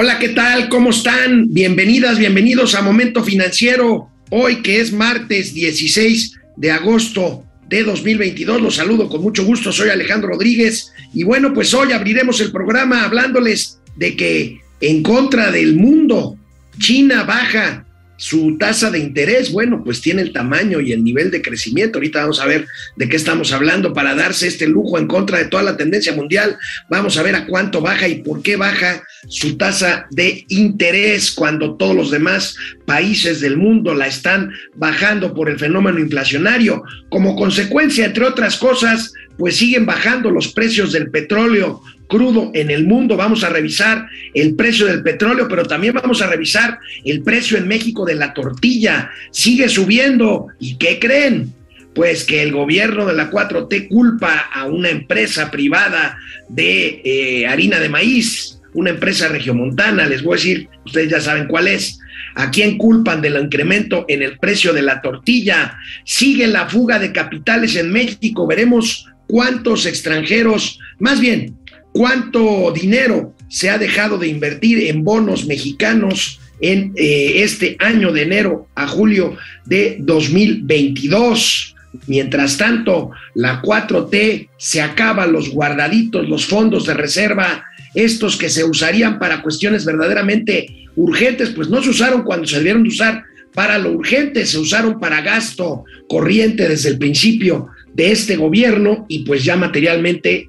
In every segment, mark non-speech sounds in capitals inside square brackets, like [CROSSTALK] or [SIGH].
Hola, ¿qué tal? ¿Cómo están? Bienvenidas, bienvenidos a Momento Financiero. Hoy que es martes 16 de agosto de 2022. Los saludo con mucho gusto. Soy Alejandro Rodríguez. Y bueno, pues hoy abriremos el programa hablándoles de que en contra del mundo, China baja su tasa de interés, bueno, pues tiene el tamaño y el nivel de crecimiento. Ahorita vamos a ver de qué estamos hablando para darse este lujo en contra de toda la tendencia mundial. Vamos a ver a cuánto baja y por qué baja su tasa de interés cuando todos los demás países del mundo la están bajando por el fenómeno inflacionario. Como consecuencia, entre otras cosas, pues siguen bajando los precios del petróleo crudo en el mundo. Vamos a revisar el precio del petróleo, pero también vamos a revisar el precio en México de la tortilla. Sigue subiendo. ¿Y qué creen? Pues que el gobierno de la 4T culpa a una empresa privada de eh, harina de maíz, una empresa regiomontana, les voy a decir, ustedes ya saben cuál es. ¿A quién culpan del incremento en el precio de la tortilla? Sigue la fuga de capitales en México. Veremos cuántos extranjeros, más bien, cuánto dinero se ha dejado de invertir en bonos mexicanos en eh, este año de enero a julio de 2022. Mientras tanto, la 4T se acaba los guardaditos, los fondos de reserva, estos que se usarían para cuestiones verdaderamente urgentes, pues no se usaron cuando se debieron de usar para lo urgente, se usaron para gasto corriente desde el principio de este gobierno y pues ya materialmente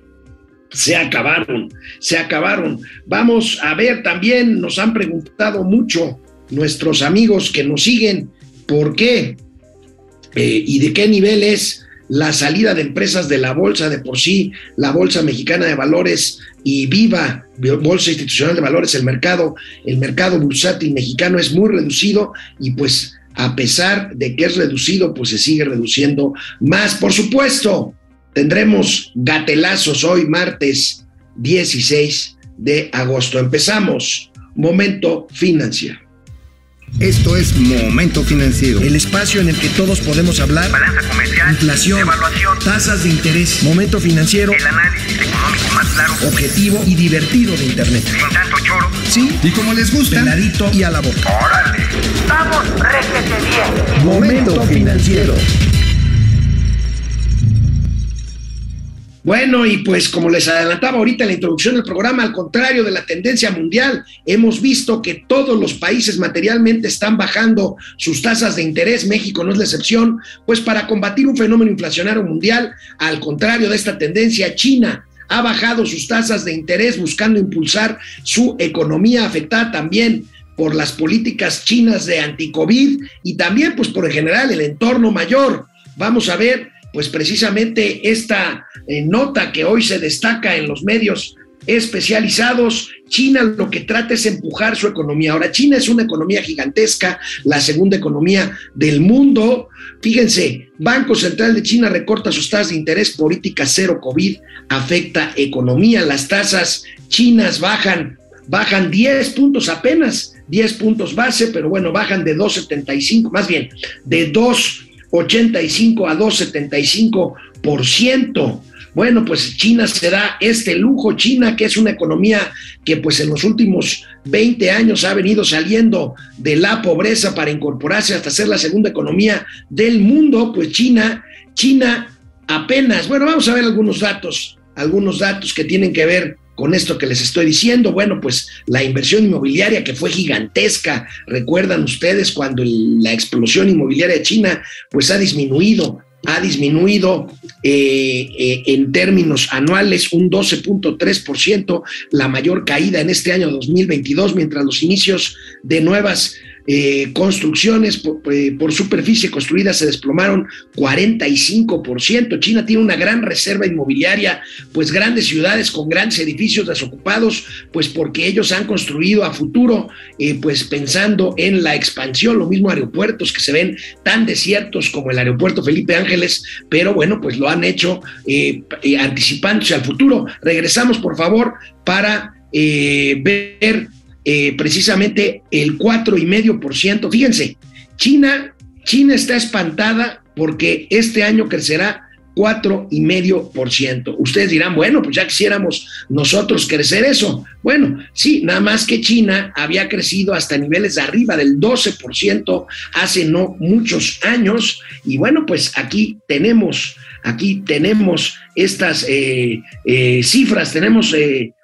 se acabaron, se acabaron. Vamos a ver también, nos han preguntado mucho nuestros amigos que nos siguen, ¿por qué eh, y de qué nivel es la salida de empresas de la bolsa de por sí, la Bolsa Mexicana de Valores y Viva, Bolsa Institucional de Valores, el mercado, el mercado bursátil mexicano es muy reducido y pues a pesar de que es reducido, pues se sigue reduciendo más. Por supuesto, Tendremos gatelazos hoy, martes 16 de agosto. Empezamos. Momento financiero. Esto es Momento Financiero. El espacio en el que todos podemos hablar. Balanza comercial. Inflación. Evaluación. Tasas de interés. Momento financiero. El análisis económico más claro. Objetivo y divertido de Internet. Sin tanto choro. Sí. Y como les gusta. Peladito y a la boca. Órale. Vamos, réjete bien. Momento financiero. Bueno, y pues como les adelantaba ahorita en la introducción del programa, al contrario de la tendencia mundial, hemos visto que todos los países materialmente están bajando sus tasas de interés, México no es la excepción, pues para combatir un fenómeno inflacionario mundial, al contrario de esta tendencia, China ha bajado sus tasas de interés buscando impulsar su economía afectada también por las políticas chinas de anti-COVID y también pues por en general el entorno mayor. Vamos a ver pues precisamente esta eh, nota que hoy se destaca en los medios especializados. China lo que trata es empujar su economía. Ahora, China es una economía gigantesca, la segunda economía del mundo. Fíjense, Banco Central de China recorta sus tasas de interés, política cero COVID, afecta economía. Las tasas chinas bajan, bajan 10 puntos apenas, 10 puntos base, pero bueno, bajan de 2,75, más bien, de 2 85 a 2,75%. Bueno, pues China se da este lujo, China que es una economía que pues en los últimos 20 años ha venido saliendo de la pobreza para incorporarse hasta ser la segunda economía del mundo, pues China, China apenas, bueno, vamos a ver algunos datos, algunos datos que tienen que ver con esto que les estoy diciendo? Bueno, pues la inversión inmobiliaria que fue gigantesca, recuerdan ustedes cuando la explosión inmobiliaria de China pues ha disminuido, ha disminuido eh, eh, en términos anuales un 12.3%, la mayor caída en este año 2022, mientras los inicios de nuevas eh, construcciones eh, por, superficie construida se desplomaron 45%. China tiene una gran reserva inmobiliaria, pues grandes ciudades con grandes edificios desocupados, pues porque ellos han construido a futuro, eh, pues pensando en la expansión, lo mismo aeropuertos que se ven tan desiertos como el aeropuerto Felipe Ángeles, pero bueno, pues lo han hecho anticipándose al futuro. Regresamos, por favor, para ver eh, precisamente el 4,5%. Fíjense, China, China está espantada porque este año crecerá cuatro y medio por ciento. Ustedes dirán, bueno, pues ya quisiéramos nosotros crecer eso. Bueno, sí, nada más que China había crecido hasta niveles de arriba del 12% hace no muchos años. Y bueno, pues aquí tenemos, aquí tenemos estas eh, eh, cifras, tenemos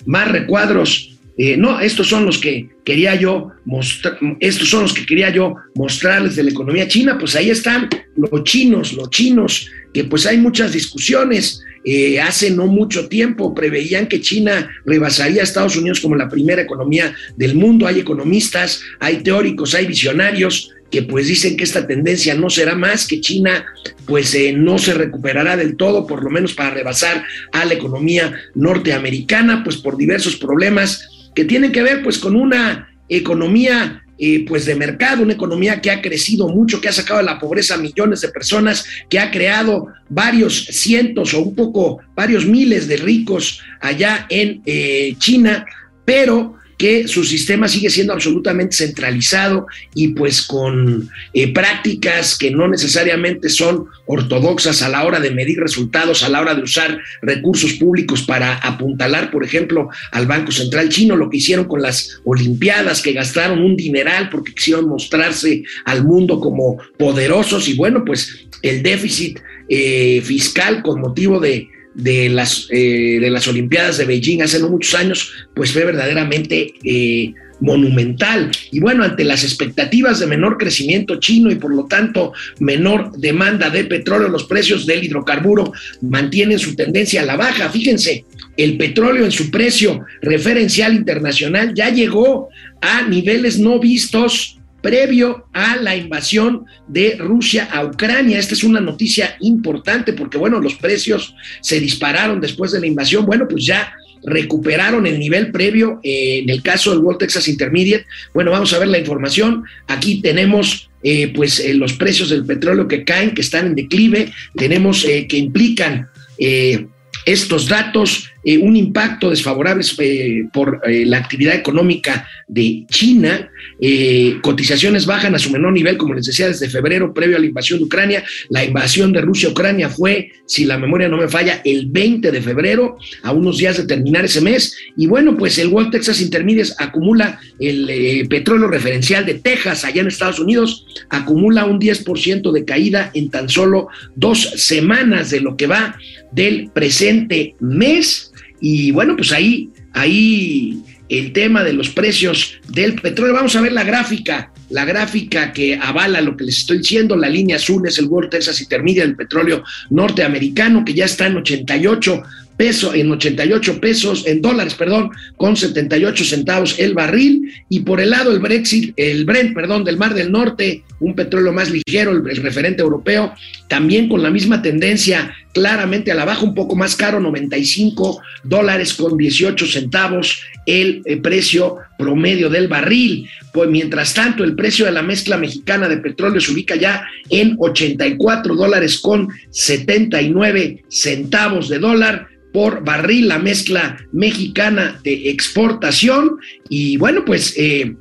más recuadros eh, no, estos son los que quería yo mostrar, estos son los que quería yo mostrarles de la economía china, pues ahí están los chinos, los chinos, que pues hay muchas discusiones. Eh, hace no mucho tiempo preveían que China rebasaría a Estados Unidos como la primera economía del mundo. Hay economistas, hay teóricos, hay visionarios que pues dicen que esta tendencia no será más, que China pues eh, no se recuperará del todo, por lo menos para rebasar a la economía norteamericana, pues por diversos problemas que tienen que ver pues con una economía eh, pues de mercado, una economía que ha crecido mucho, que ha sacado de la pobreza a millones de personas, que ha creado varios cientos o un poco, varios miles de ricos allá en eh, China, pero que su sistema sigue siendo absolutamente centralizado y pues con eh, prácticas que no necesariamente son ortodoxas a la hora de medir resultados, a la hora de usar recursos públicos para apuntalar, por ejemplo, al Banco Central chino, lo que hicieron con las Olimpiadas, que gastaron un dineral porque quisieron mostrarse al mundo como poderosos. Y bueno, pues el déficit eh, fiscal con motivo de de las, eh, de las Olimpiadas de Beijing hace no muchos años, pues fue verdaderamente eh, monumental. Y bueno, ante las expectativas de menor crecimiento chino y por lo tanto menor demanda de petróleo, los precios del hidrocarburo mantienen su tendencia a la baja. Fíjense, el petróleo en su precio referencial internacional ya llegó a niveles no vistos previo a la invasión de Rusia a Ucrania. Esta es una noticia importante porque, bueno, los precios se dispararon después de la invasión. Bueno, pues ya recuperaron el nivel previo eh, en el caso del World Texas Intermediate. Bueno, vamos a ver la información. Aquí tenemos eh, pues eh, los precios del petróleo que caen, que están en declive. Tenemos que implican estos datos, un impacto desfavorable por la actividad económica de China, eh, cotizaciones bajan a su menor nivel, como les decía, desde febrero, previo a la invasión de Ucrania. La invasión de Rusia a Ucrania fue, si la memoria no me falla, el 20 de febrero, a unos días de terminar ese mes. Y bueno, pues el World Texas Intermediate acumula el eh, petróleo referencial de Texas, allá en Estados Unidos, acumula un 10% de caída en tan solo dos semanas de lo que va del presente mes. Y bueno, pues ahí, ahí el tema de los precios del petróleo. Vamos a ver la gráfica, la gráfica que avala lo que les estoy diciendo. La línea azul es el World Texas Intermediate del petróleo norteamericano, que ya está en 88 pesos, en 88 pesos, en dólares, perdón, con 78 centavos el barril. Y por el lado el Brexit, el Brent, perdón, del Mar del Norte, un petróleo más ligero, el, referente europeo, también con la misma tendencia claramente a la baja, un poco más caro, 95 dólares con 18 centavos el, eh, precio promedio del barril. Pues mientras tanto, el precio de la mezcla mexicana de petróleo se ubica ya en 84 dólares con 79 centavos de dólar por barril, la mezcla mexicana de exportación. Y bueno, pues eh,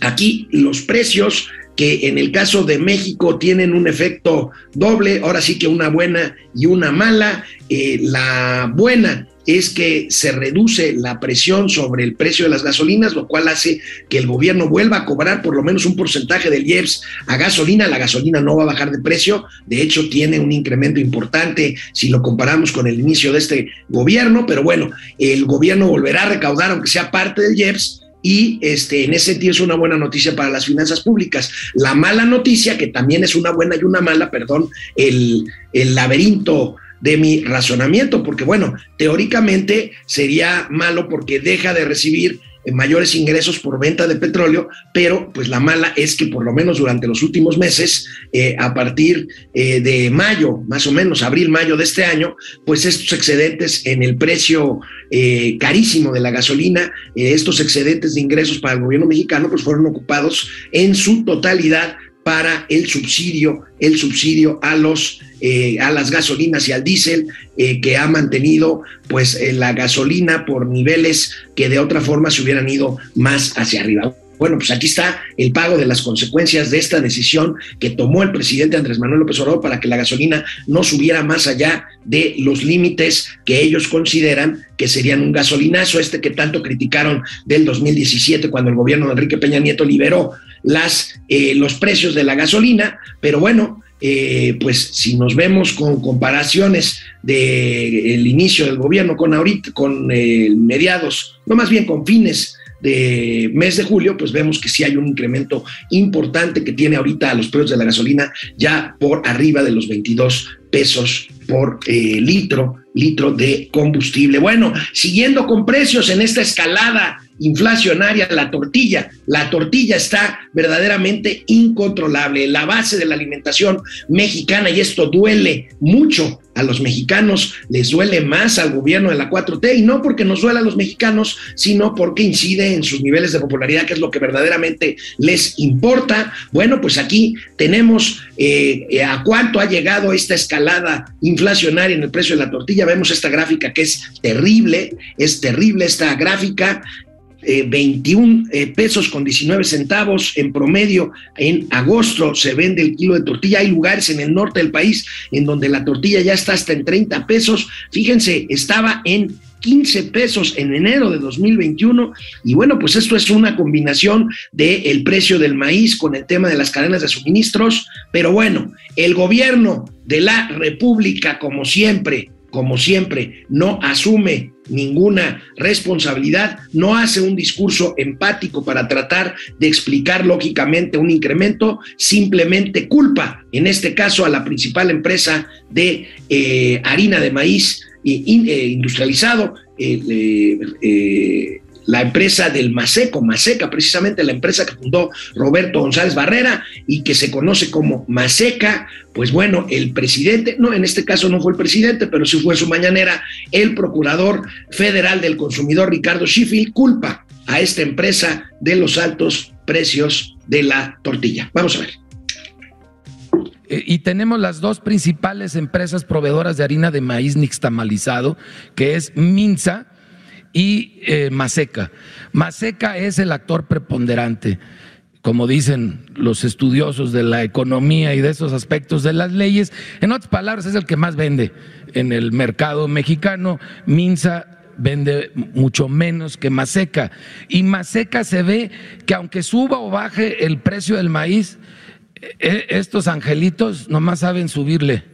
aquí los precios que en el caso de México tienen un efecto doble, ahora sí que una buena y una mala. Eh, la buena es que se reduce la presión sobre el precio de las gasolinas, lo cual hace que el gobierno vuelva a cobrar por lo menos un porcentaje del IEPS a gasolina. La gasolina no va a bajar de precio, de hecho tiene un incremento importante si lo comparamos con el inicio de este gobierno, pero bueno, el gobierno volverá a recaudar, aunque sea parte del IEPS, y este, en ese sentido es una buena noticia para las finanzas públicas. La mala noticia, que también es una buena y una mala, perdón, el, el laberinto de mi razonamiento, porque bueno, teóricamente sería malo porque deja de recibir mayores ingresos por venta de petróleo, pero pues la mala es que por lo menos durante los últimos meses, eh, a partir eh, de mayo, más o menos abril, mayo de este año, pues estos excedentes en el precio eh, carísimo de la gasolina, estos excedentes de ingresos para el gobierno mexicano, pues fueron ocupados en su totalidad para el subsidio, el subsidio a los eh, a las gasolinas y al diésel eh, que ha mantenido pues eh, la gasolina por niveles que de otra forma se hubieran ido más hacia arriba. Bueno, pues aquí está el pago de las consecuencias de esta decisión que tomó el presidente Andrés Manuel López Obrador para que la gasolina no subiera más allá de los límites que ellos consideran que serían un gasolinazo, este que tanto criticaron del 2017 cuando el gobierno de Enrique Peña Nieto liberó las, eh, los precios de la gasolina, pero bueno, eh, pues si nos vemos con comparaciones del inicio del gobierno con ahorita, con eh, mediados, no más bien con fines de mes de julio, pues vemos que sí hay un incremento importante que tiene ahorita a los precios de la gasolina ya por arriba de los 22 pesos por eh, litro, litro de combustible. Bueno, siguiendo con precios en esta escalada inflacionaria, la tortilla. La tortilla está verdaderamente incontrolable, la base de la alimentación mexicana y esto duele mucho a los mexicanos, les duele más al gobierno de la 4T y no porque nos duela a los mexicanos, sino porque incide en sus niveles de popularidad, que es lo que verdaderamente les importa. Bueno, pues aquí tenemos eh, eh, a cuánto ha llegado esta escalada inflacionaria en el precio de la tortilla. Vemos esta gráfica que es terrible, es terrible esta gráfica 21 eh, eh, pesos con 19 centavos en promedio. En agosto se vende el kilo de tortilla. Hay lugares en el norte del país en donde la tortilla ya está hasta en 30 pesos. Fíjense, estaba en 15 pesos en enero de 2021. Y bueno, pues esto es una combinación del el precio del maíz con el tema de las cadenas de suministros. Pero bueno, el gobierno de la República, como siempre, como siempre, no asume ninguna responsabilidad, no hace un discurso empático para tratar de explicar lógicamente un incremento, simplemente culpa, en este caso, a la principal empresa de eh, harina de maíz eh, eh, industrializado, la empresa del Maseco, Maseca, precisamente la empresa que fundó Roberto González Barrera y que se conoce como Maseca, pues bueno, el presidente, no, en este caso no fue el presidente, pero sí fue su mañanera, el procurador federal del consumidor Ricardo Sheffield culpa a esta empresa de los altos precios de la tortilla. Vamos a ver. Eh, y tenemos las dos principales empresas proveedoras de harina de maíz nixtamalizado, que es Minza, y eh, Maseca. Maseca es el actor preponderante, como dicen los estudiosos de la economía y de esos aspectos de las leyes. En otras palabras, es el que más vende en el mercado mexicano. Minza vende mucho menos que Maseca. Y Maseca se ve que aunque suba o baje el precio del maíz, e, estos angelitos nomás saben subirle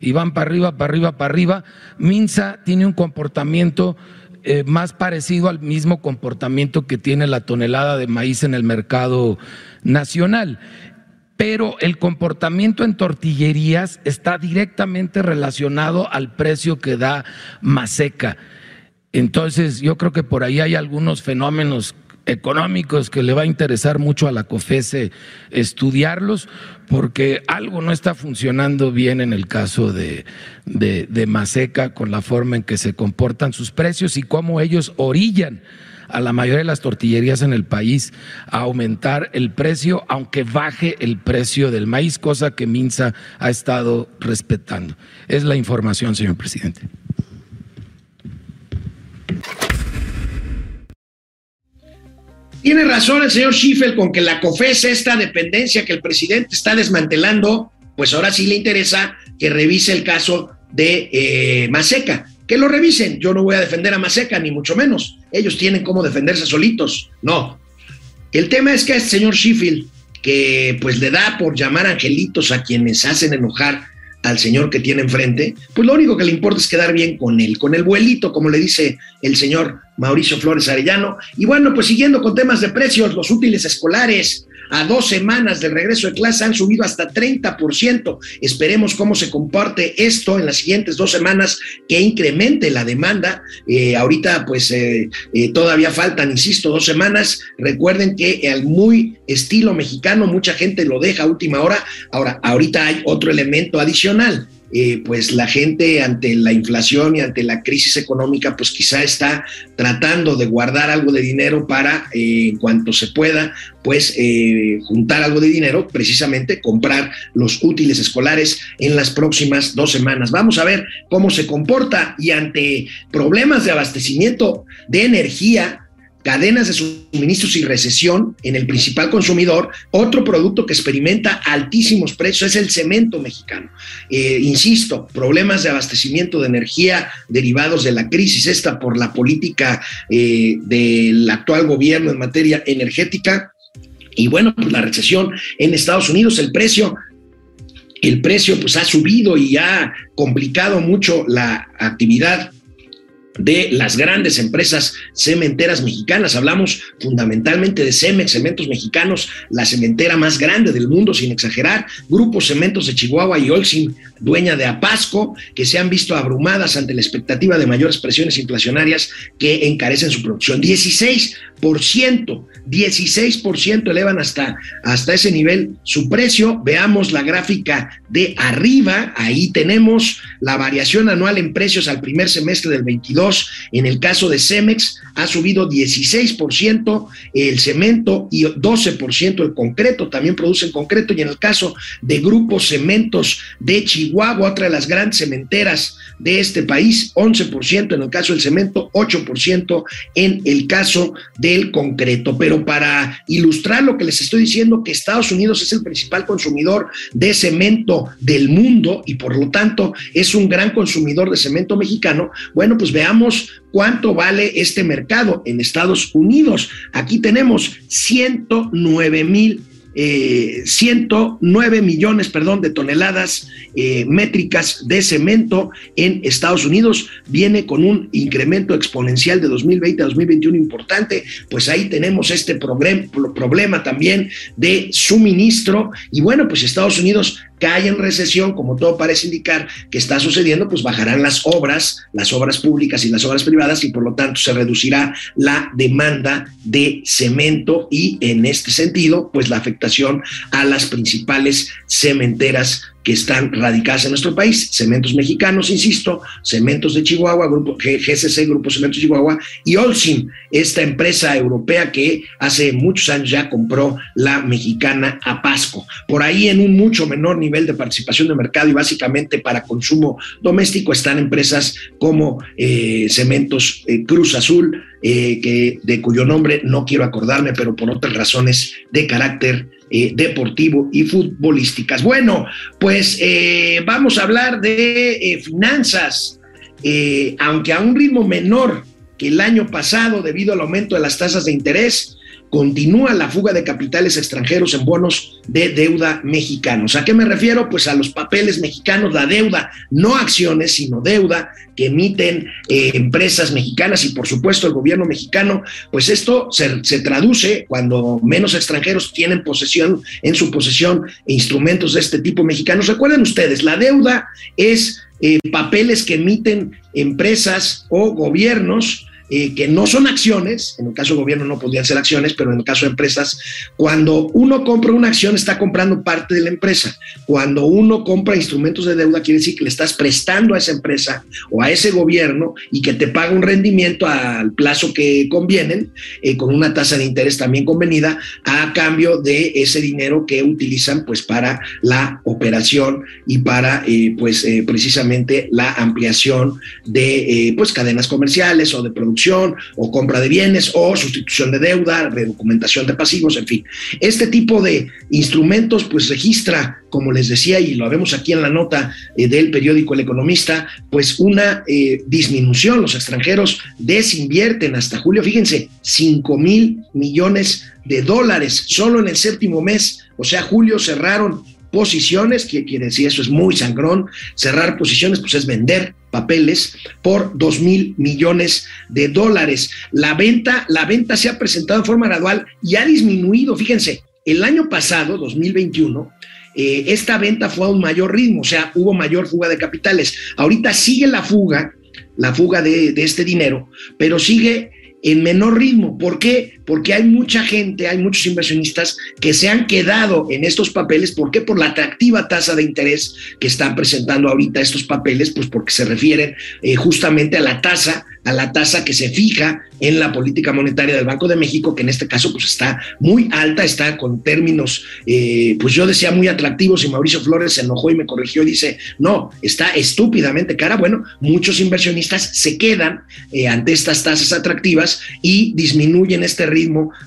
y van para arriba, para arriba, para arriba. Minza tiene un comportamiento eh, más parecido al mismo comportamiento que tiene la tonelada de maíz en el mercado nacional. Pero el comportamiento en tortillerías está directamente relacionado al precio que da Maseca. Entonces, yo creo que por ahí hay algunos fenómenos económicos que le va a interesar mucho a la COFESE estudiarlos, porque algo no está funcionando bien en el caso de, de, Maseca con la forma en que se comportan sus precios y cómo ellos orillan a la mayoría de las tortillerías en el país a aumentar el precio, aunque baje el precio del maíz, cosa que Minsa ha estado respetando. Es la información, señor presidente. Tiene razón el señor Schiffel con que la COFES, esta dependencia que el presidente está desmantelando, pues ahora sí le interesa que revise el caso de eh. Que lo revisen. Yo no voy a defender a Maseca, ni mucho menos. Ellos tienen cómo defenderse solitos. No. El tema es que este señor Schiffel, que pues le da por llamar angelitos a quienes hacen enojar al señor que tiene enfrente, pues lo único que le importa es quedar bien con él, con el vuelito, como le dice el señor Mauricio Flores Arellano. Y bueno, pues siguiendo con temas de precios, los útiles escolares a dos semanas del regreso de clase han subido hasta 30%. Esperemos cómo se comparte esto en las siguientes dos semanas, que incremente la demanda. Eh, ahorita pues eh, eh, todavía faltan, insisto, dos semanas. Recuerden que al muy estilo mexicano mucha gente lo deja a última hora. Ahora, ahorita hay otro elemento adicional eh, pues la gente ante la inflación y ante la crisis económica, pues quizá está tratando de guardar algo de dinero para, eh, en cuanto se pueda, pues eh, juntar algo de dinero, precisamente comprar los útiles escolares en las próximas dos semanas. Vamos a ver cómo se comporta y ante problemas de abastecimiento de energía, cadenas de suministros y recesión en el principal consumidor, otro producto que experimenta altísimos precios es el cemento mexicano. Eh, insisto, problemas de abastecimiento de energía derivados de la crisis esta por la política eh, del actual gobierno en materia energética. Y bueno, pues la recesión en Estados Unidos, el precio el precio pues ha subido y ha complicado mucho la actividad de las grandes empresas cementeras mexicanas. Hablamos fundamentalmente de Cemex, Cementos Mexicanos, la cementera más grande del mundo, sin exagerar, Grupos Cementos de Chihuahua y Olsin, dueña de Apasco, que se han visto abrumadas ante la expectativa de mayores presiones inflacionarias que encarecen su producción. 16%, 16% elevan hasta, hasta ese nivel su precio. Veamos la gráfica de arriba, ahí tenemos la variación anual en precios al primer semestre del 22 en el caso de Cemex ha subido 16% el cemento y 12% el concreto, también producen concreto. Y en el caso de Grupo Cementos de Chihuahua, otra de las grandes cementeras de este país, 11% en el caso del cemento, 8% en el caso del concreto. Pero para ilustrar lo que les estoy diciendo, que Estados Unidos es el principal consumidor de cemento del mundo y por lo tanto es un gran consumidor de cemento mexicano, bueno, pues veamos cuánto vale este mercado en Estados Unidos. Aquí tenemos 109 mil 109 eh, millones, perdón, de toneladas eh, métricas de cemento en Estados Unidos. Viene con un incremento exponencial de 2020 a 2021 importante. Pues ahí tenemos este problema también de suministro. Y bueno, pues Estados Unidos cae en recesión, como todo parece indicar que está sucediendo, pues bajarán las obras, las obras públicas y las obras privadas y por lo tanto se reducirá la demanda de cemento y en este sentido, pues la afectación a las principales cementeras que están radicadas en nuestro país, Cementos Mexicanos, insisto, Cementos de Chihuahua, Grupo GCC, Grupo Cementos Chihuahua, y Olsim, esta empresa europea que hace muchos años ya compró la mexicana Apasco. Por ahí en un mucho menor nivel de participación de mercado y básicamente para consumo doméstico están empresas como eh, Cementos eh, Cruz Azul, eh, que, de cuyo nombre no quiero acordarme, pero por otras razones de carácter eh, deportivo y futbolísticas. Bueno, pues eh, vamos a hablar de eh, finanzas, aunque a un ritmo menor que el año pasado debido al aumento de las tasas de interés, continúa la fuga de capitales extranjeros en bonos de deuda mexicanos. ¿A qué me refiero? Pues a los papeles mexicanos, la deuda, no acciones, sino deuda que emiten eh, empresas mexicanas y por supuesto el gobierno mexicano, pues esto se, traduce cuando menos extranjeros tienen posesión, en su posesión, instrumentos de este tipo mexicanos. Recuerden ustedes, la deuda es eh, papeles que emiten empresas o gobiernos eh, que no son acciones, en el caso del gobierno no podrían ser acciones, pero en el caso de empresas, cuando uno compra una acción está comprando parte de la empresa. Cuando uno compra instrumentos de deuda quiere decir que le estás prestando a esa empresa o a ese gobierno y que te paga un rendimiento al plazo que convienen, eh, con una tasa de interés también convenida, a cambio de ese dinero que utilizan pues para la operación y para eh, pues precisamente la ampliación de pues cadenas comerciales o de producción o compra de bienes o sustitución de deuda, redocumentación de pasivos, en fin. Este tipo de instrumentos pues registra, como les decía y lo vemos aquí en la nota eh, del periódico El Economista, pues una eh, disminución. Los extranjeros desinvierten hasta julio, fíjense, 5 mil millones de dólares solo en el séptimo mes, o sea, julio cerraron posiciones, que quiere decir eso es muy sangrón, cerrar posiciones pues es vender papeles por dos mil millones de dólares. La venta, la venta se ha presentado en forma gradual y ha disminuido, fíjense, el año pasado, 2021, eh, esta venta fue a un mayor ritmo, o sea, hubo mayor fuga de capitales. Ahorita sigue la fuga, la fuga de, de este dinero, pero sigue en menor ritmo. ¿Por qué? Porque hay mucha gente, hay muchos inversionistas que se han quedado en estos papeles. ¿Por qué? Por la atractiva tasa de interés que están presentando ahorita estos papeles, pues porque se refieren eh, justamente a la tasa a la tasa que se fija en la política monetaria del Banco de México, que en este caso pues está muy alta, está con términos, eh, pues yo decía muy atractivos y Mauricio Flores se enojó y me corrigió y dice, no, está estúpidamente cara. Bueno, muchos inversionistas se quedan eh, ante estas tasas atractivas y disminuyen este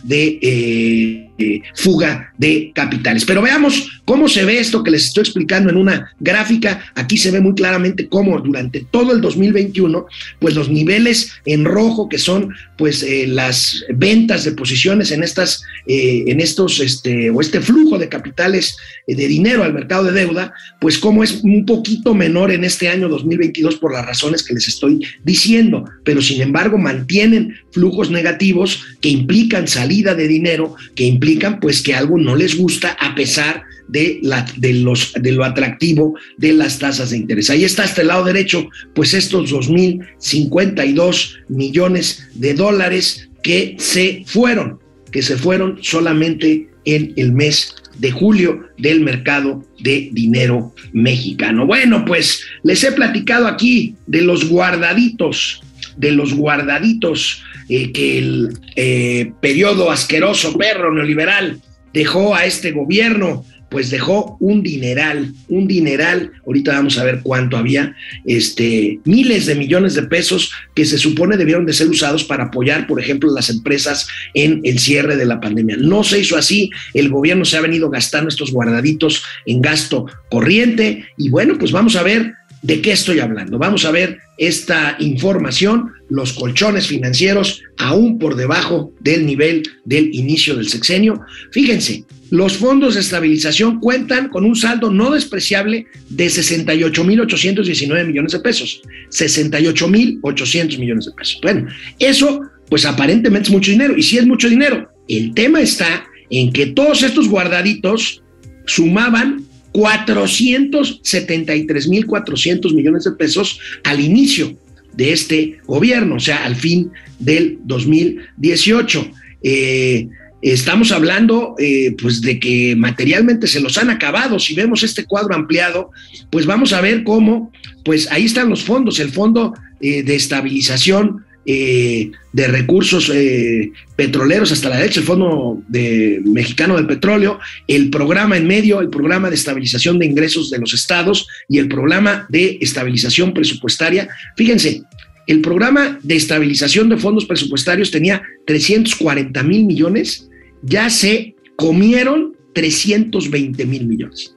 de... Eh, fuga de capitales. Pero veamos cómo se ve esto que les estoy explicando en una gráfica. Aquí se ve muy claramente cómo durante todo el 2021, pues los niveles en rojo que son pues eh, las ventas de posiciones en estas, eh, en estos, este, o este flujo de capitales eh, de dinero al mercado de deuda, pues como es un poquito menor en este año 2022 por las razones que les estoy diciendo, pero sin embargo mantienen flujos negativos que implican salida de dinero, que implican pues que algo no les gusta a pesar de, la, de, los, de lo atractivo de las tasas de interés. Ahí está hasta el lado derecho, pues estos 2.052 millones de dólares que se fueron, que se fueron solamente en el mes de julio del mercado de dinero mexicano. Bueno, pues les he platicado aquí de los guardaditos, de los guardaditos eh, que el eh, periodo asqueroso perro neoliberal dejó a este gobierno, pues dejó un dineral, un dineral, ahorita vamos a ver cuánto había, este, miles de millones de pesos que se supone debieron de ser usados para apoyar, por ejemplo, las empresas en el cierre de la pandemia. No se hizo así, el gobierno se ha venido gastando estos guardaditos en gasto corriente. Y bueno, pues vamos a ver de qué estoy hablando. Vamos a ver esta información, los colchones financieros aún por debajo del nivel del inicio del sexenio. Fíjense, los fondos de estabilización cuentan con un saldo no despreciable de 68.819 millones de pesos. 68.800 millones de pesos. Bueno, eso pues aparentemente es mucho dinero y sí es mucho dinero. El tema está en que todos estos guardaditos sumaban 473.400 millones de pesos al inicio de este gobierno, o sea, al fin del 2018. Eh, estamos hablando eh, pues de que materialmente se los han acabado. Si vemos este cuadro ampliado, pues vamos a ver cómo, pues ahí están los fondos, el fondo eh, de estabilización eh, de recursos eh, petroleros hasta la derecha, el Fondo de, Mexicano del Petróleo, el programa en medio, el programa de estabilización de ingresos de los estados y el programa de estabilización presupuestaria. Fíjense, el programa de estabilización de fondos presupuestarios tenía 340 mil millones, ya se comieron 320 mil millones.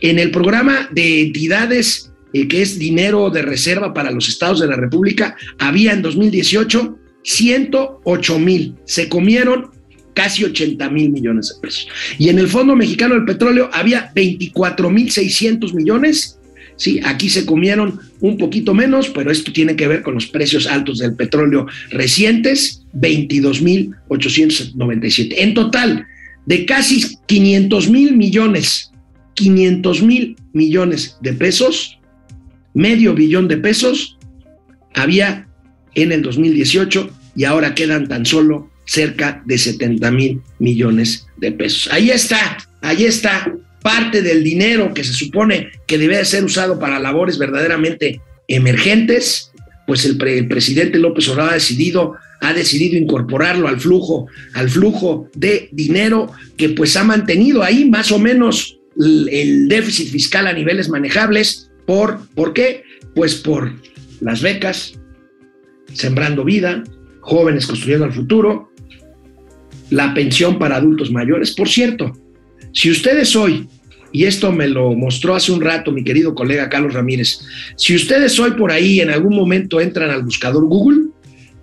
En el programa de entidades eh, que es dinero de reserva para los estados de la República, había en 2018 108 mil. Se comieron casi 80 mil millones de pesos. Y en el Fondo Mexicano del Petróleo había 24 mil 600 millones. Sí, aquí se comieron un poquito menos, pero esto tiene que ver con los precios altos del petróleo recientes, 22 mil 897. En total, de casi 500 mil millones, 500 mil millones de pesos, medio billón de pesos había en el 2018 y ahora quedan tan solo cerca de 70 mil millones de pesos. Ahí está, ahí está parte del dinero que se supone que debe ser usado para labores verdaderamente emergentes, pues el, presidente López Obrador ha decidido ha decidido incorporarlo al flujo al flujo de dinero que pues ha mantenido ahí más o menos el déficit fiscal a niveles manejables por ¿por qué? Pues por las becas, Sembrando Vida, Jóvenes Construyendo el Futuro, la pensión para adultos mayores. Por cierto, si ustedes hoy, y esto me lo mostró hace un rato mi querido colega Carlos Ramírez, si ustedes hoy por ahí en algún momento entran al buscador Google,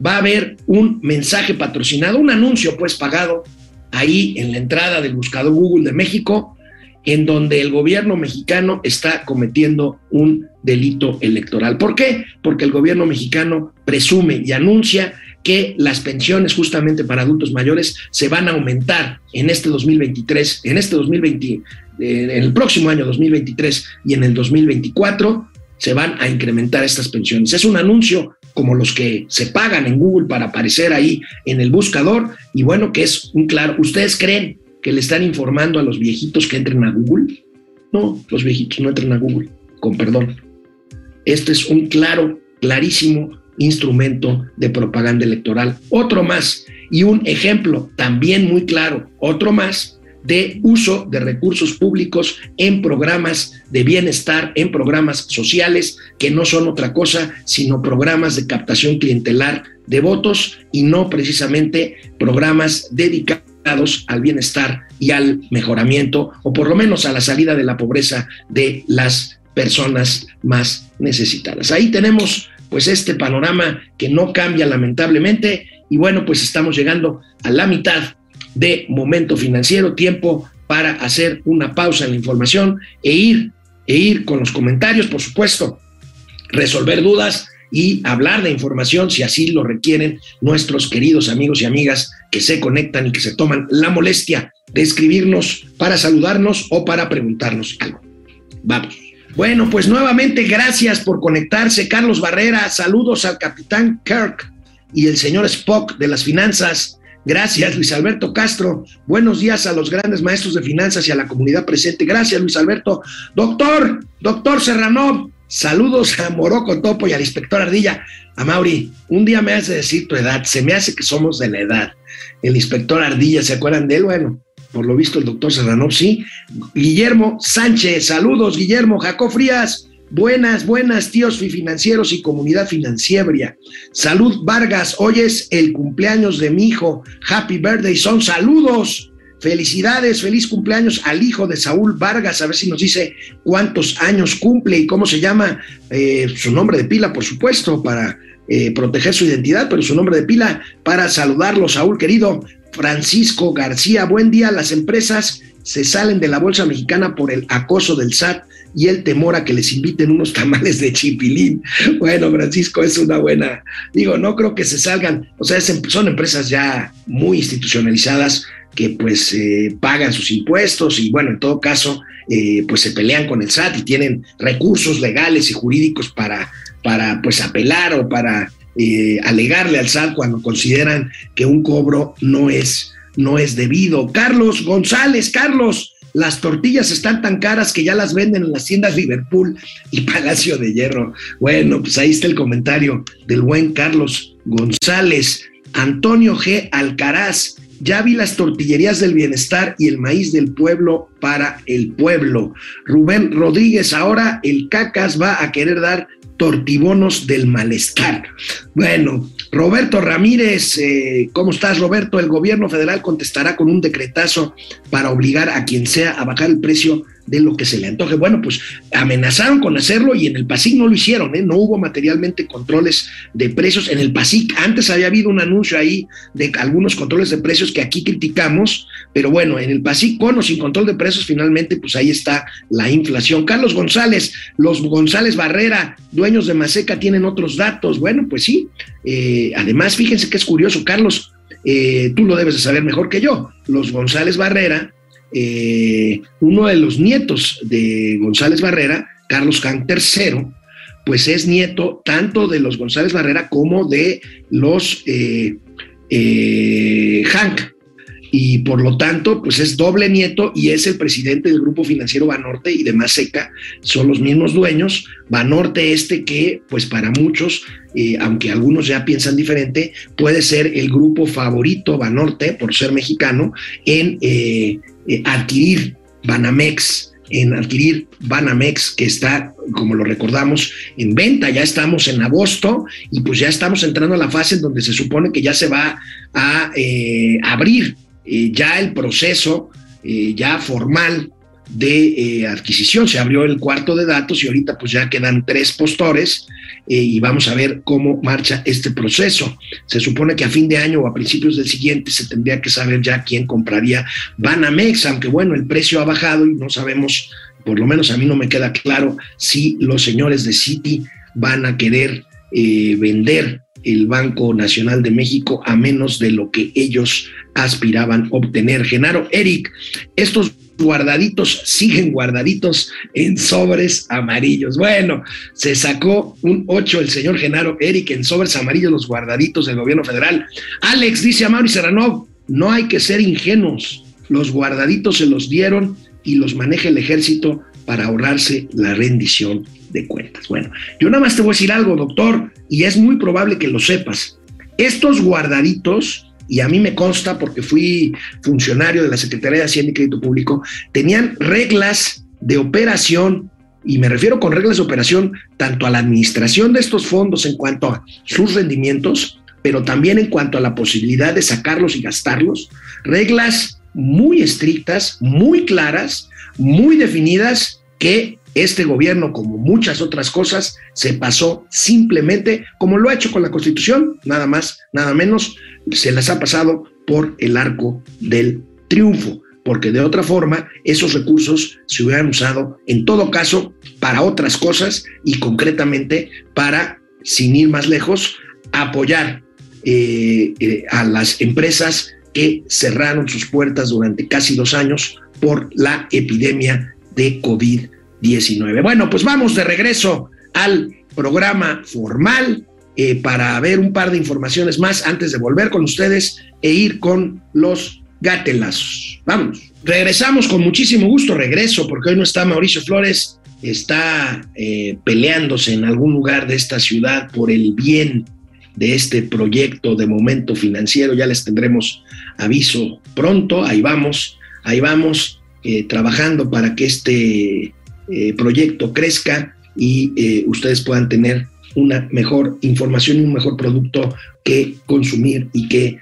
va a haber un mensaje patrocinado, un anuncio pues pagado ahí en la entrada del buscador Google de México en donde el gobierno mexicano está cometiendo un delito electoral. ¿Por qué? Porque el gobierno mexicano presume y anuncia que las pensiones justamente para adultos mayores se van a aumentar en este 2023, en este 2020, eh, en el próximo año 2023 y en el 2024 se van a incrementar estas pensiones. Es un anuncio como los que se pagan en Google para aparecer ahí en el buscador y bueno, que es un claro, ¿ustedes creen que le están informando a los viejitos que entren a Google. No, los viejitos no entren a Google, con perdón. Este es un claro, clarísimo instrumento de propaganda electoral. Otro más, y un ejemplo también muy claro, otro más, de uso de recursos públicos en programas de bienestar, en programas sociales, que no son otra cosa sino programas de captación clientelar de votos y no precisamente programas dedicados al bienestar y al mejoramiento o por lo menos a la salida de la pobreza de las personas más necesitadas. Ahí tenemos pues este panorama que no cambia lamentablemente y bueno, pues estamos llegando a la mitad de momento financiero, tiempo para hacer una pausa en la información e ir, e ir con los comentarios, por supuesto, resolver dudas y hablar de información si así lo requieren nuestros queridos amigos y amigas que se conectan y que se toman la molestia de escribirnos para saludarnos o para preguntarnos algo. Vamos. Bueno, pues nuevamente gracias por conectarse. Carlos Barrera, saludos al capitán Kirk y el señor Spock de las finanzas. Gracias, Luis Alberto Castro. Buenos días a los grandes maestros de finanzas y a la comunidad presente. Gracias, Luis Alberto. Doctor, doctor Serrano, saludos a Moroco Topo y al inspector Ardilla. A Mauri, un día me hace decir tu edad, se me hace que somos de la edad. El inspector Ardilla, ¿se acuerdan de él? Bueno, por lo visto el doctor Serrano, sí. Guillermo Sánchez, saludos, Guillermo. Jacob Frías, Buenas, buenas, tíos financieros y comunidad financiera. Salud Vargas, hoy es el cumpleaños de mi hijo. Happy birthday, son saludos. Felicidades, feliz cumpleaños al hijo de Saúl Vargas. A ver si nos dice cuántos años cumple y cómo se llama eh, su nombre de pila, por supuesto, para eh, proteger su identidad, pero su nombre de pila para saludarlo, Saúl querido. Francisco García, buen día. Las empresas se salen de la bolsa mexicana por el acoso del SAT y el temor a que les inviten unos [LAUGHS] tamales de chipilín. Bueno, Francisco, es una buena, digo, no creo que se salgan, o sea, son empresas ya muy institucionalizadas que pues eh, pagan sus impuestos y bueno, en todo caso, eh, pues se pelean con el SAT y tienen recursos legales y jurídicos para, para pues apelar o para eh, alegarle al SAT cuando consideran que un cobro no es, no es debido. Carlos González, Carlos, las tortillas están tan caras que ya las venden en las tiendas Liverpool y Palacio de Hierro. Bueno, pues ahí está el comentario del buen Carlos González. Antonio G. Alcaraz, ya vi las tortillerías del bienestar y el maíz del pueblo para el pueblo. Rubén Rodríguez, ahora el cacas va a querer dar tortibonos del malestar. Bueno, Roberto Ramírez, eh, ¿cómo estás Roberto? El gobierno federal contestará con un decretazo para obligar a quien sea a bajar el precio de lo que se le antoje. Bueno, pues amenazaron con hacerlo y en el PASIC no lo hicieron, ¿eh? no hubo materialmente controles de precios. En el PASIC antes había habido un anuncio ahí de algunos controles de precios que aquí criticamos, pero bueno, en el PASIC con o sin control de precios, finalmente, pues ahí está la inflación. Carlos González, los González Barrera, dueños de Maseca, tienen otros datos. Bueno, pues sí. Eh, además, fíjense que es curioso, Carlos, eh, tú lo debes de saber mejor que yo. Los González Barrera eh, uno de los nietos de González Barrera, Carlos Hank III, pues es nieto tanto de los González Barrera como de los eh, eh, Hank. Y por lo tanto, pues es doble nieto y es el presidente del grupo financiero Banorte y de Maseca, son los mismos dueños. Banorte este que, pues para muchos, aunque algunos ya piensan diferente, puede ser el grupo favorito Banorte, por ser mexicano, en eh, adquirir Banamex, en adquirir Banamex, que está, como lo recordamos, en venta. Ya estamos en agosto y pues ya estamos entrando a la fase en donde se supone que ya se va a eh, abrir eh, ya el proceso ya formal de adquisición. Se abrió el cuarto de datos y ahorita pues ya quedan tres postores eh, y vamos a ver cómo marcha este proceso. Se supone que a fin de año o a principios del siguiente se tendría que saber ya quién compraría Banamex, aunque bueno, el precio ha bajado y no sabemos, por lo menos a mí no me queda claro si los señores de Citi van a querer eh, vender el Banco Nacional de México a menos de lo que ellos aspiraban obtener. Genaro, Eric, estos guardaditos, siguen guardaditos en sobres amarillos. Bueno, se sacó un 8 el señor Genaro Eric en sobres amarillos, los guardaditos del gobierno federal. Alex dice a Mauri Serranov, no hay que ser ingenuos, los guardaditos se los dieron y los maneja el ejército para ahorrarse la rendición de cuentas. Bueno, yo nada más te voy a decir algo, doctor, y es muy probable que lo sepas. Estos guardaditos, y a mí me consta porque fui funcionario de la Secretaría de Hacienda y Crédito Público, tenían reglas de operación, y me refiero con reglas de operación tanto a la administración de estos fondos en cuanto a sus rendimientos, pero también en cuanto a la posibilidad de sacarlos y gastarlos, reglas muy estrictas, muy claras, muy definidas, que este gobierno, como muchas otras cosas, se pasó simplemente, como lo ha hecho con la Constitución, nada más, nada menos, se las ha pasado por el arco del triunfo, porque de otra forma esos recursos se hubieran usado en todo caso para otras cosas y concretamente para, sin ir más lejos, apoyar eh, eh, a las empresas que cerraron sus puertas durante casi dos años por la epidemia de COVID-19. Bueno, pues vamos de regreso al programa formal eh, para ver un par de informaciones más antes de volver con ustedes e ir con los gatelazos. Vamos. Regresamos con muchísimo gusto, regreso, porque hoy no está Mauricio Flores, está eh, peleándose en algún lugar de esta ciudad por el bien de este proyecto de momento financiero. Ya les tendremos aviso pronto, ahí vamos, ahí vamos eh, trabajando para que este eh, proyecto crezca y eh, ustedes puedan tener una mejor información y un mejor producto que consumir y que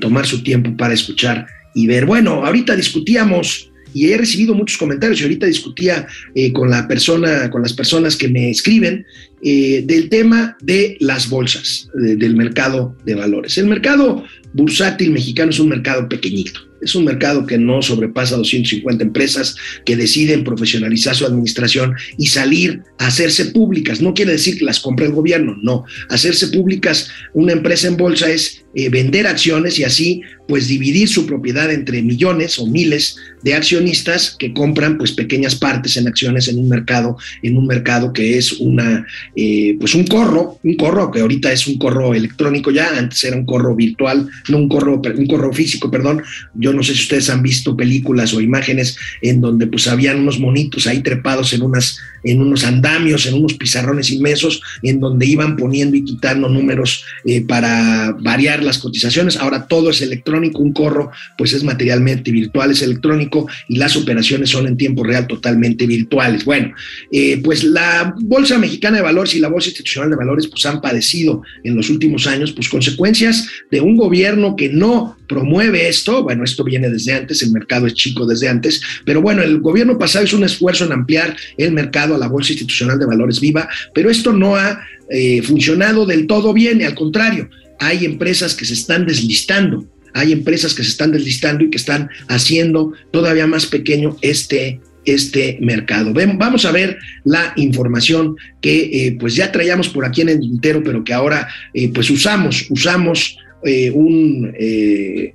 tomar su tiempo para escuchar y ver. Bueno, ahorita discutíamos y he recibido muchos comentarios y ahorita discutía con la persona, con las personas que me escriben del tema de las bolsas, del mercado de valores. El mercado bursátil mexicano es un mercado pequeñito. Es un mercado que no sobrepasa 250 empresas que deciden profesionalizar su administración y salir a hacerse públicas. No quiere decir que las compre el gobierno, no. Hacerse públicas una empresa en bolsa es eh, vender acciones y así pues dividir su propiedad entre millones o miles de accionistas que compran pues pequeñas partes en acciones en un mercado, en un mercado que es una eh, pues un corro, un corro que ahorita es un corro electrónico ya, antes era un corro virtual, no un corro, un corro físico, perdón. Yo no sé si ustedes han visto películas o imágenes en donde pues habían unos monitos ahí trepados en unas en unos andamios, en unos pizarrones inmensos, en donde iban poniendo y quitando números eh, para variar las cotizaciones. Ahora todo es electrónico, un corro pues es materialmente virtual, es electrónico y las operaciones son en tiempo real totalmente virtuales. Bueno, eh, pues la Bolsa Mexicana de Valores y la Bolsa Institucional de Valores pues han padecido en los últimos años pues consecuencias de un gobierno que no promueve esto, bueno, esto viene desde antes, el mercado es chico desde antes, pero bueno, el gobierno pasado hizo un esfuerzo en ampliar el mercado a la Bolsa Institucional de Valores Viva, pero esto no ha eh, funcionado del todo bien, al contrario, hay empresas que se están deslistando, hay empresas que se están deslistando y que están haciendo todavía más pequeño este este mercado. vamos a ver la información que eh, pues ya traíamos por aquí en el entero, pero que ahora eh, pues usamos, usamos un,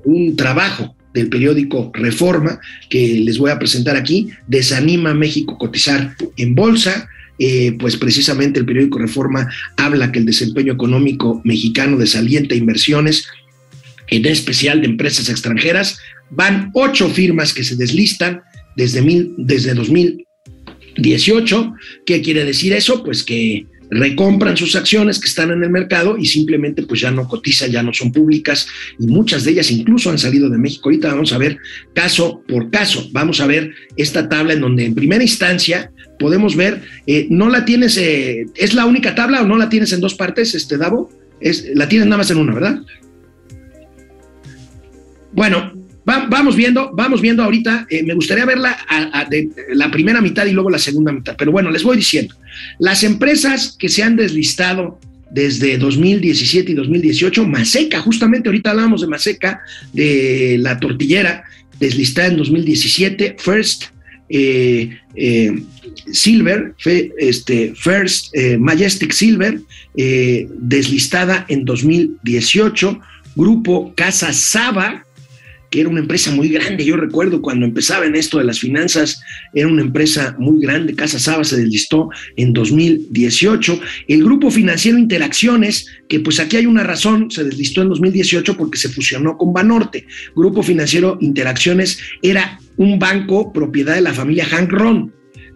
un trabajo del periódico Reforma, que les voy a presentar aquí, desanima a México cotizar en bolsa. Eh, pues precisamente el periódico Reforma habla que el desempeño económico mexicano desalienta inversiones, en especial de empresas extranjeras. Van ocho firmas que se deslistan desde, mil, desde 2018. ¿Qué quiere decir eso? Pues que recompran sus acciones que están en el mercado y simplemente pues ya no cotizan, ya no son públicas y muchas de ellas incluso han salido de México. Ahorita vamos a ver caso por caso, vamos a ver esta tabla en donde en primera instancia podemos ver, eh, no la tienes, eh, ¿es la única tabla o no la tienes en dos partes, este Davo? Es, la tienes nada más en una, ¿verdad? Bueno, vamos viendo, vamos viendo ahorita, eh, me gustaría verla de la primera mitad y luego la segunda mitad, pero bueno, les voy diciendo, las empresas que se han deslistado desde 2017 y 2018, Maseca, justamente ahorita hablábamos de Maseca, de la tortillera, deslistada en 2017, First eh, eh, Silver, este, First Majestic Silver, deslistada en 2018, Grupo Casa Saba, que era una empresa muy grande. Yo recuerdo cuando empezaba en esto de las finanzas, era una empresa muy grande. Casa Saba se deslistó en 2018. El grupo financiero Interacciones, que pues aquí hay una razón, se deslistó en 2018 porque se fusionó con Banorte. Grupo financiero Interacciones era un banco propiedad de la familia Hank Ron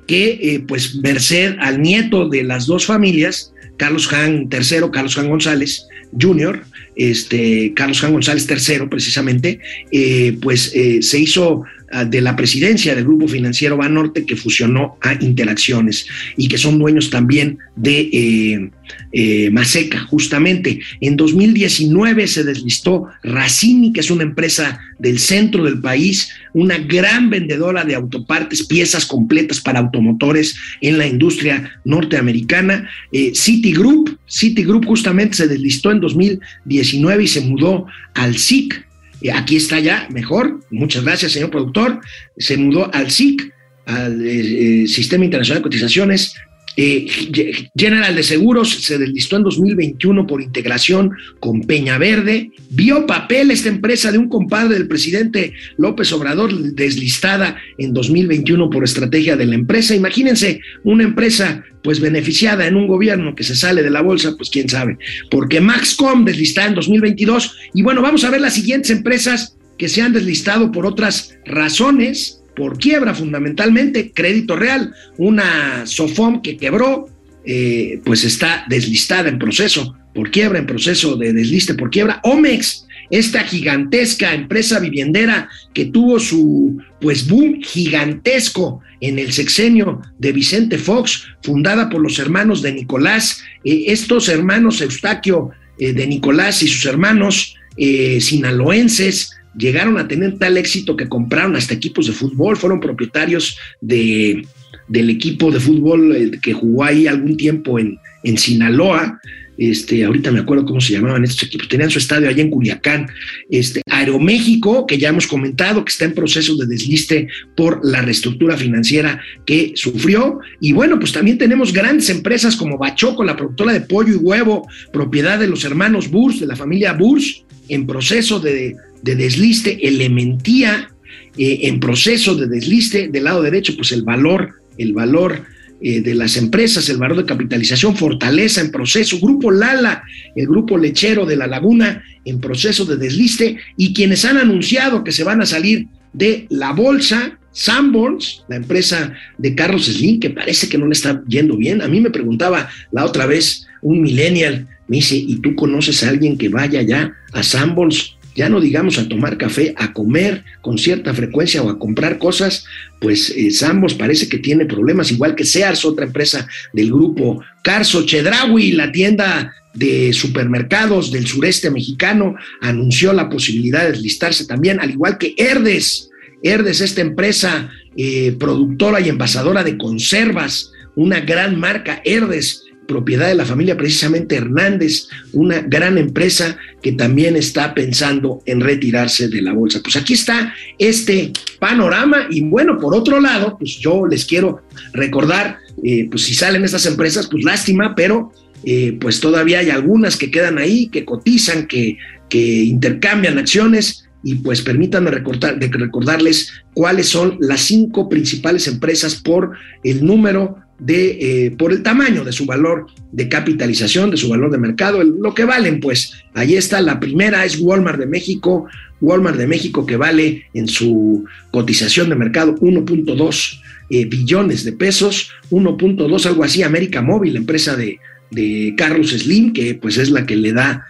que, eh, pues, merced al nieto de las dos familias, Carlos Han III, Carlos Han González Jr., este, Carlos Han González III, precisamente, eh, pues eh, se hizo de la presidencia del Grupo Financiero Banorte que fusionó a Interacciones y que son dueños también de eh, eh, Maseca, justamente. En 2019 se deslistó Racini, que es una empresa del centro del país, una gran vendedora de autopartes, piezas completas para automotores en la industria norteamericana. Eh, Citigroup, Citigroup justamente se deslistó en 2019 y se mudó al SIC. Eh, aquí está ya, mejor. Muchas gracias, señor productor. Se mudó al SIC, al eh, eh, Sistema Internacional de Cotizaciones, General de Seguros se deslistó en 2021 por integración con Peña Verde. Vio papel esta empresa de un compadre del presidente López Obrador deslistada en 2021 por estrategia de la empresa. Imagínense una empresa pues beneficiada en un gobierno que se sale de la bolsa, pues quién sabe. Porque Maxcom deslistada en 2022. Y bueno, vamos a ver las siguientes empresas que se han deslistado por otras razones por quiebra fundamentalmente, crédito real, una SOFOM que quebró, eh, pues está deslistada en proceso por quiebra, en proceso de desliste por quiebra. Omex, esta gigantesca empresa viviendera que tuvo su pues boom gigantesco en el sexenio de Vicente Fox, fundada por los hermanos de Nicolás, eh, estos hermanos Eustaquio eh, de Nicolás y sus hermanos eh, sinaloenses, llegaron a tener tal éxito que compraron hasta equipos de fútbol, fueron propietarios de, del equipo de fútbol que jugó ahí algún tiempo en, en Sinaloa. Este, ahorita me acuerdo cómo se llamaban estos equipos, tenían su estadio allá en Culiacán, este, Aeroméxico, que ya hemos comentado que está en proceso de desliste por la reestructura financiera que sufrió, y bueno, pues también tenemos grandes empresas como Bachoco, la productora de pollo y huevo, propiedad de los hermanos Burs, de la familia Burs, en proceso de, de desliste, Elementía, eh, en proceso de desliste, del lado derecho, pues el valor, el valor eh, de las empresas, el valor de capitalización, Fortaleza en proceso, Grupo Lala, el grupo lechero de la Laguna en proceso de desliste, y quienes han anunciado que se van a salir de la bolsa, Sanborns, la empresa de Carlos Slim, que parece que no le está yendo bien. A mí me preguntaba la otra vez un millennial, me dice, ¿y tú conoces a alguien que vaya ya a Sanborns? Ya no digamos a tomar café, a comer con cierta frecuencia o a comprar cosas, pues eh, Sambos parece que tiene problemas, igual que Sears, otra empresa del grupo Carso, Chedraui, la tienda de supermercados del sureste mexicano, anunció la posibilidad de deslistarse también, al igual que Herdes. Herdes, esta empresa eh, productora y envasadora de conservas, una gran marca, Herdes, propiedad de la familia precisamente Hernández, una gran empresa que también está pensando en retirarse de la bolsa. Pues aquí está este panorama y bueno, por otro lado, pues yo les quiero recordar, eh, pues si salen estas empresas, pues lástima, pero eh, pues todavía hay algunas que quedan ahí, que cotizan, que, que intercambian acciones y pues permítanme recordar, recordarles cuáles son las cinco principales empresas por el número de, eh, por el tamaño de su valor de capitalización, de su valor de mercado, lo que valen, pues ahí está. La primera es Walmart de México, Walmart de México que vale en su cotización de mercado 1.2 eh, billones de pesos, 1.2 algo así, América Móvil, la empresa de, de Carlos Slim, que pues es la que le da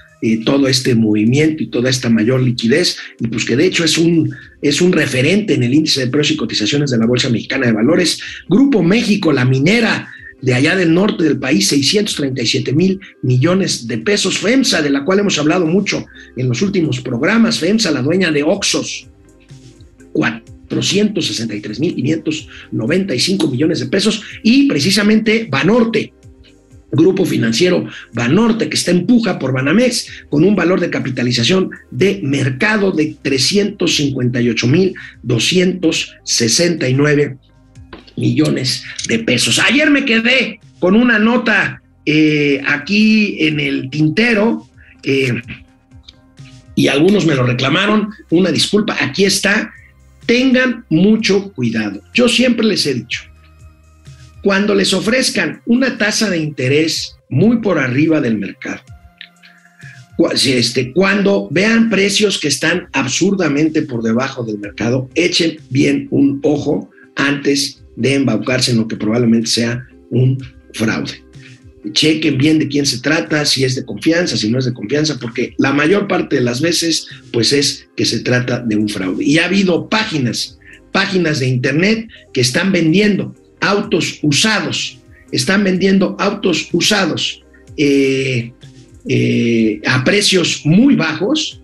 todo este movimiento y toda esta mayor liquidez, y pues que de hecho es un, es un referente en el índice de precios y cotizaciones de la Bolsa Mexicana de Valores. Grupo México, la minera de allá del norte del país, 637 mil millones de pesos. FEMSA, de la cual hemos hablado mucho en los últimos programas, FEMSA, la dueña de Oxos, 463 mil 595 millones de pesos, y precisamente Banorte, grupo financiero Banorte, que está empuja por Banamex, con un valor de capitalización de mercado de 358.269 millones de pesos. Ayer me quedé con una nota eh, aquí en el tintero eh, y algunos me lo reclamaron. Una disculpa, aquí está. Tengan mucho cuidado. Yo siempre les he dicho, cuando les ofrezcan una tasa de interés muy por arriba del mercado, este, cuando vean precios que están absurdamente por debajo del mercado, echen bien un ojo antes de embaucarse en lo que probablemente sea un fraude. Chequen bien de quién se trata, si es de confianza, si no es de confianza, porque la mayor parte de las veces, pues es que se trata de un fraude. Y ha habido páginas, páginas de internet que están vendiendo autos usados, están vendiendo autos usados eh, eh, a precios muy bajos,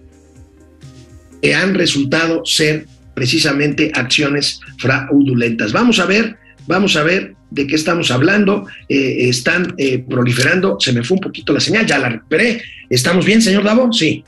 que han resultado ser precisamente acciones fraudulentas. Vamos a ver, vamos a ver de qué estamos hablando. Eh, están proliferando, se me fue un poquito la señal, ya la recuperé. ¿Estamos bien, señor Davo? Sí.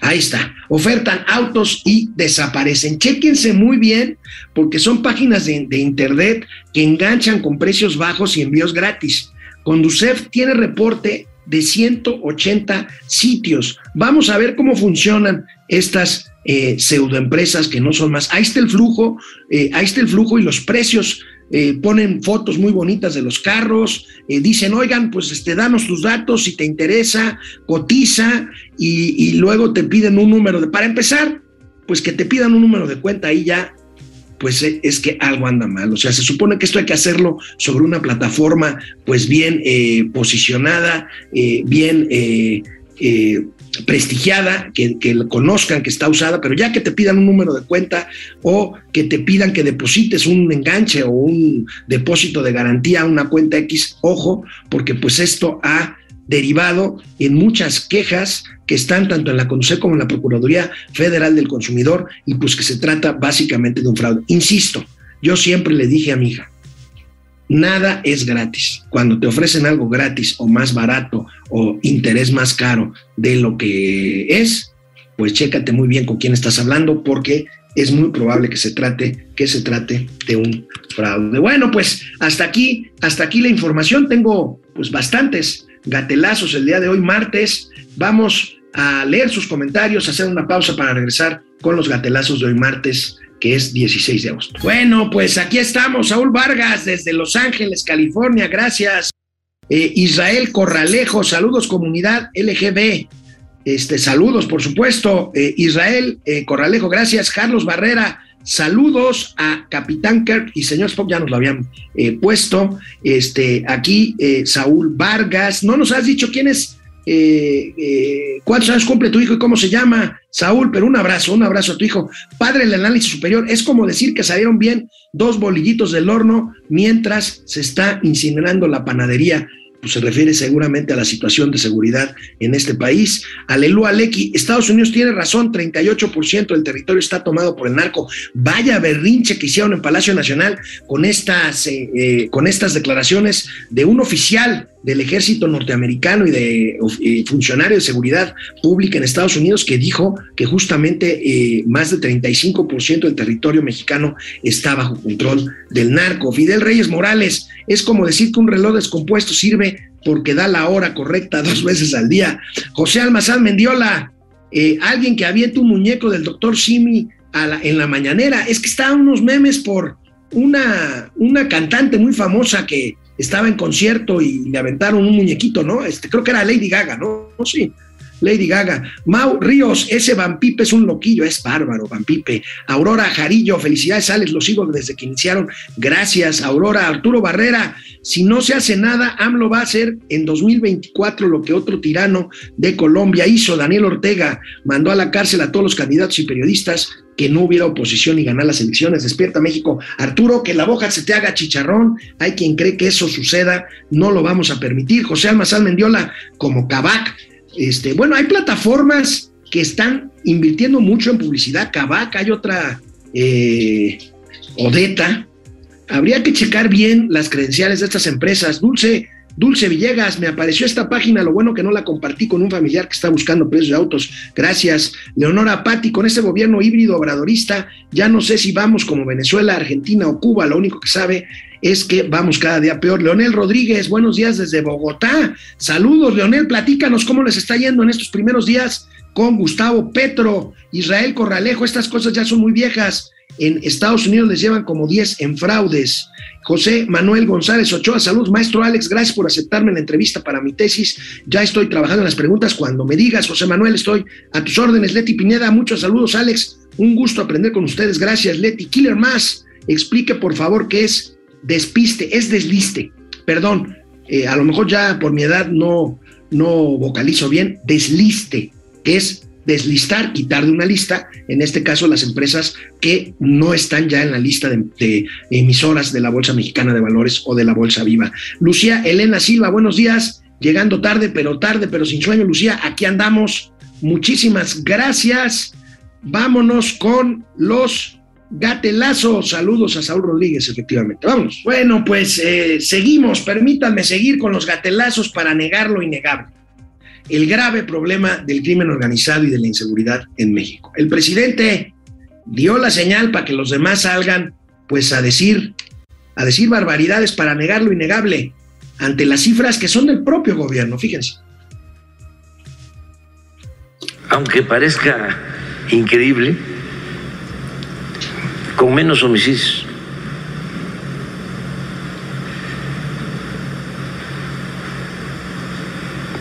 Ahí está. Ofertan autos y desaparecen. Chéquense muy bien porque son páginas de, internet que enganchan con precios bajos y envíos gratis. Conducef tiene reporte de 180 sitios. Vamos a ver cómo funcionan estas eh, pseudoempresas que no son más. Ahí está el flujo, eh, ahí está el flujo y los precios. Eh, ponen fotos muy bonitas de los carros, eh, dicen, oigan, pues este, danos tus datos si te interesa, cotiza y, luego te piden un número de, para empezar, pues que te pidan un número de cuenta ahí ya pues eh, es que algo anda mal. O sea, se supone que esto hay que hacerlo sobre una plataforma pues bien posicionada, bien prestigiada, que, que conozcan que está usada, pero ya que te pidan un número de cuenta o que te pidan que deposites un enganche o un depósito de garantía a una cuenta X, ojo, porque pues esto ha derivado en muchas quejas que están tanto en la CONUCE como en la Procuraduría Federal del Consumidor y pues que se trata básicamente de un fraude. Insisto, yo siempre le dije a mi hija, nada es gratis. Cuando te ofrecen algo gratis o más barato o interés más caro de lo que es, pues chécate muy bien con quién estás hablando porque es muy probable que se trate que se trate de un fraude. Bueno, pues hasta aquí, hasta aquí la información. Tengo pues bastantes gatelazos el día de hoy, martes. Vamos a leer sus comentarios, hacer una pausa para regresar con los gatelazos de hoy, martes, que es 16 de agosto. Bueno, pues aquí estamos, Saúl Vargas, desde Los Ángeles, California, gracias. Eh, Israel Corralejo, saludos comunidad LGB. Este, saludos, por supuesto. Eh, Israel eh, Corralejo, gracias. Carlos Barrera, Saludos a Capitán Kirk y señor Spock, ya nos lo habían eh, puesto. Este, aquí Saúl Vargas. No nos has dicho quién es, eh, eh, cuántos años cumple tu hijo y cómo se llama, Saúl, pero un abrazo, un abrazo a tu hijo. Padre del análisis superior, es como decir que salieron bien dos bolillitos del horno mientras se está incinerando la panadería pues se refiere seguramente a la situación de seguridad en este país. Aleluya, Lecky, Estados Unidos tiene razón, 38% del territorio está tomado por el narco. Vaya berrinche que hicieron en Palacio Nacional con estas, eh, eh, con estas declaraciones de un oficial del ejército norteamericano y de funcionario de seguridad pública en Estados Unidos que dijo que justamente eh, más del 35% del territorio mexicano está bajo control del narco. Fidel Reyes Morales, es como decir que un reloj descompuesto sirve porque da la hora correcta dos veces al día. José Almazán Mendiola, eh, alguien que avienta un muñeco del doctor Simi en la mañanera, es que estaban unos memes por una, una cantante muy famosa que estaba en concierto y le aventaron un muñequito, ¿no? Este, creo que era Lady Gaga, ¿no? Sí, Lady Gaga. Mau Ríos, ese Vampipe es un loquillo, es bárbaro, Vampipe. Aurora Jarillo, felicidades, Alex, lo sigo desde que iniciaron. Gracias, Aurora. Arturo Barrera, si no se hace nada, AMLO va a hacer en 2024 lo que otro tirano de Colombia hizo, Daniel Ortega, mandó a la cárcel a todos los candidatos y periodistas que no hubiera oposición y ganar las elecciones. Despierta México. Arturo, que la boca se te haga chicharrón. Hay quien cree que eso suceda. No lo vamos a permitir. José Almazán Mendiola, como Cabac. Este, bueno, hay plataformas que están invirtiendo mucho en publicidad. Cabac, hay otra eh, Odeta. Habría que checar bien las credenciales de estas empresas. Dulce, Dulce Villegas, me apareció esta página, lo bueno que no la compartí con un familiar que está buscando precios de autos. Gracias. Leonora Patti, con este gobierno híbrido obradorista, ya no sé si vamos como Venezuela, Argentina o Cuba, lo único que sabe es que vamos cada día peor. Leonel Rodríguez, buenos días desde Bogotá. Saludos, Leonel, platícanos cómo les está yendo en estos primeros días con Gustavo Petro, Israel Corralejo, estas cosas ya son muy viejas. En Estados Unidos les llevan como 10 en fraudes. José Manuel González Ochoa, salud. Maestro Alex, gracias por aceptarme la entrevista para mi tesis. Ya estoy trabajando en las preguntas. Cuando me digas, José Manuel, estoy a tus órdenes. Leti Pineda, muchos saludos, Alex. Un gusto aprender con ustedes. Gracias, Leti. Killer Más, explique por favor qué es despiste, es desliste. Perdón, eh, a lo mejor ya por mi edad no, no vocalizo bien, desliste, que es deslistar, quitar de una lista, en este caso las empresas que no están ya en la lista de, emisoras de la Bolsa Mexicana de Valores o de la Bolsa Viva. Lucía Elena Silva, buenos días, llegando tarde, pero tarde, pero sin sueño, Lucía, aquí andamos. Muchísimas gracias. Vámonos con los gatelazos. Saludos a Saúl Rodríguez, efectivamente. Vámonos. Bueno, pues eh, seguimos. Permítanme seguir con los gatelazos para negar lo innegable el grave problema del crimen organizado y de la inseguridad en México. El presidente dio la señal para que los demás salgan pues a decir a decir barbaridades para negar lo innegable ante las cifras que son del propio gobierno, fíjense. Aunque parezca increíble, con menos homicidios.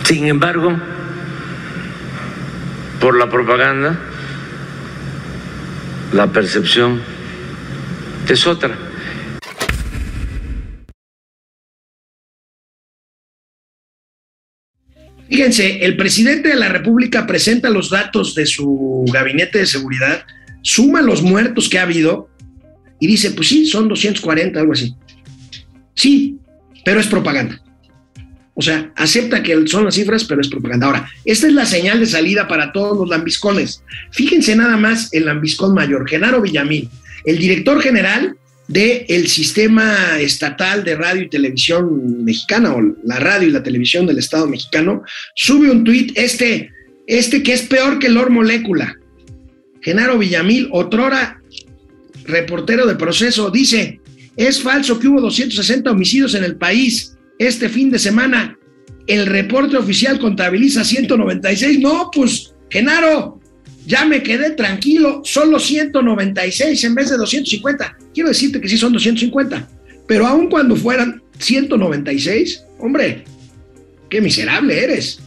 Sin embargo, por la propaganda, la percepción es otra. Fíjense, el presidente de la República presenta los datos de su gabinete de seguridad, suma los muertos que ha habido y dice, pues sí, son 240, algo así. Sí, pero es propaganda. O sea, acepta que son las cifras, pero es propaganda. Ahora, esta es la señal de salida para todos los lambiscones. Fíjense nada más el lambiscón mayor, Genaro Villamil, el director general del sistema estatal de radio y televisión mexicana, o la radio y la televisión del Estado mexicano, sube un tuit, este, este que es peor que Lord Molécula. Genaro Villamil, otrora reportero de proceso, dice, es falso que hubo 260 homicidios en el país este fin de semana. El reporte oficial contabiliza 196. No, pues, Genaro, ya me quedé tranquilo, solo 196 en vez de 250. Quiero decirte que sí son 250, pero aun cuando fueran 196, hombre, qué miserable eres.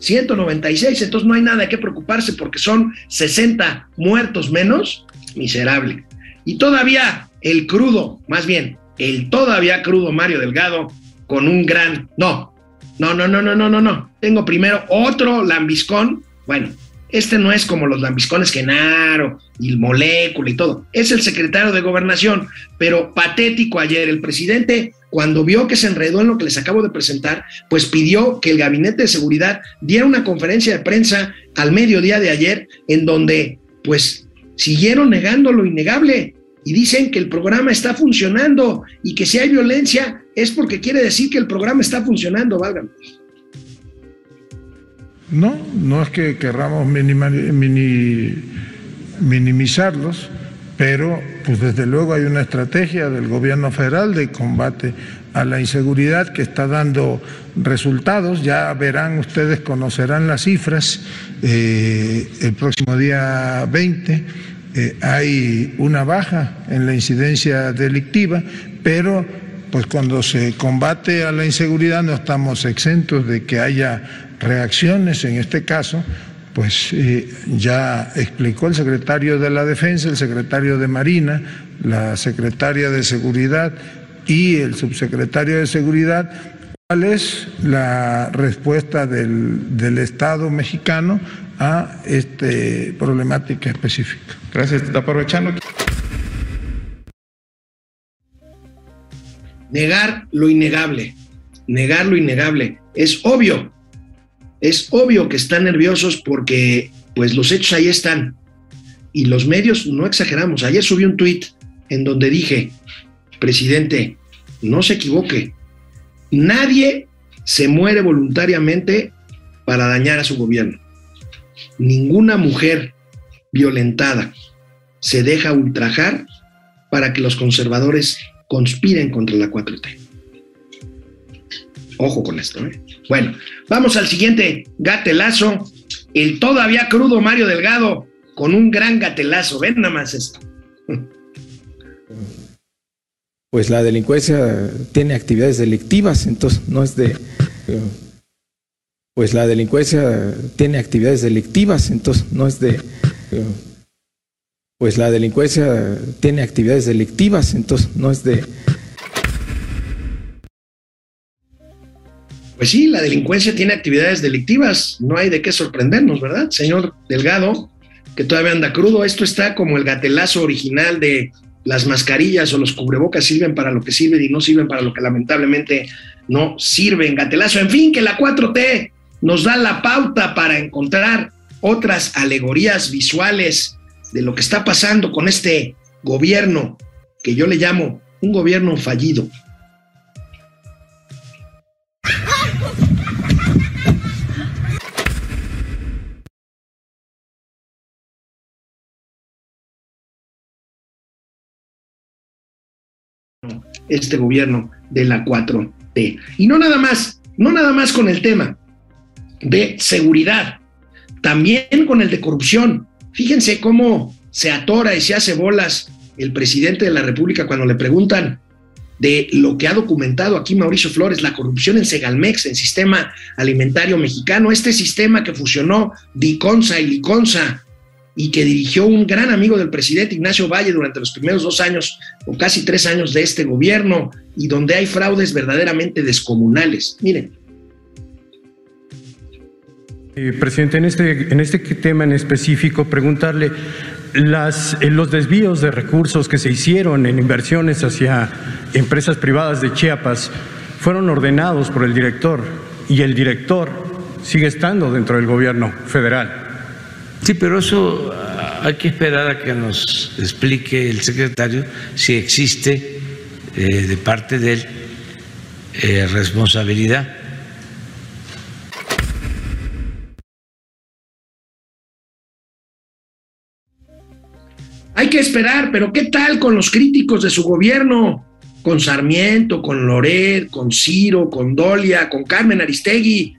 196, entonces no hay nada que preocuparse porque son 60 muertos menos, miserable. Y todavía el crudo, más bien, el todavía crudo Mario Delgado con un gran. No, no, no, no, no, no, no, no. Tengo primero otro lambiscón. Bueno, este no es como los lambiscones Genaro y el molécula y todo. Es el secretario de gobernación, pero patético ayer. El presidente, cuando vio que se enredó en lo que les acabo de presentar, pues pidió que el gabinete de seguridad diera una conferencia de prensa al mediodía de ayer en donde, pues, siguieron negando lo innegable y dicen que el programa está funcionando y que si hay violencia es porque quiere decir que el programa está funcionando, válgame. No, no es que querramos minimizarlos, pero pues desde luego hay una estrategia del gobierno federal de combate a la inseguridad que está dando resultados. Ya verán, ustedes conocerán las cifras eh, el próximo día 20. Eh, hay una baja en la incidencia delictiva, pero pues cuando se combate a la inseguridad no estamos exentos de que haya reacciones, en este caso, pues eh, ya explicó el secretario de la Defensa, el secretario de Marina, la secretaria de Seguridad y el subsecretario de Seguridad cuál es la respuesta del, del Estado mexicano a esta problemática específica. Gracias, aprovechando. negar lo innegable, negar lo innegable. Es obvio, es obvio que están nerviosos porque pues los hechos ahí están. Y los medios, no exageramos, ayer subí un tuit en donde dije, presidente, no se equivoque, nadie se muere voluntariamente para dañar a su gobierno. Ninguna mujer violentada se deja ultrajar para que los conservadores conspiren contra la 4T. Ojo con esto. ¿eh? Bueno, vamos al siguiente gatelazo. El todavía crudo Mario Delgado con un gran gatelazo. Ven nada más esto. Pues la delincuencia tiene actividades delictivas, entonces no es de... Pues la delincuencia tiene actividades delictivas, entonces no es de pues la delincuencia tiene actividades delictivas, entonces no es de... Pues sí, la delincuencia tiene actividades delictivas, no hay de qué sorprendernos, ¿verdad? Señor Delgado, que todavía anda crudo, esto está como el gatelazo original de las mascarillas o los cubrebocas sirven para lo que sirven y no sirven para lo que lamentablemente no sirven. Gatelazo, en fin, que la 4T nos da la pauta para encontrar otras alegorías visuales de lo que está pasando con este gobierno que yo le llamo un gobierno fallido. Este gobierno de la 4T. Y no nada más, no nada más con el tema de seguridad, también con el de corrupción. Fíjense cómo se atora y se hace bolas el presidente de la República cuando le preguntan de lo que ha documentado aquí Mauricio Flores, la corrupción en Segalmex, en sistema alimentario mexicano, este sistema que fusionó Diconsa y Liconsa y que dirigió un gran amigo del presidente Ignacio Valle durante los primeros dos años o casi tres años de este gobierno y donde hay fraudes verdaderamente descomunales. Miren. Eh, presidente, en este, en este tema en específico, preguntarle, las, eh, los desvíos de recursos que se hicieron en inversiones hacia empresas privadas de Chiapas fueron ordenados por el director y el director sigue estando dentro del gobierno federal. Sí, pero eso ah, hay que esperar a que nos explique el secretario si existe eh, de parte de él responsabilidad. Hay que esperar, pero ¿qué tal con los críticos de su gobierno? Con Sarmiento, con Loret, con Ciro, con Dolia, con Carmen Aristegui.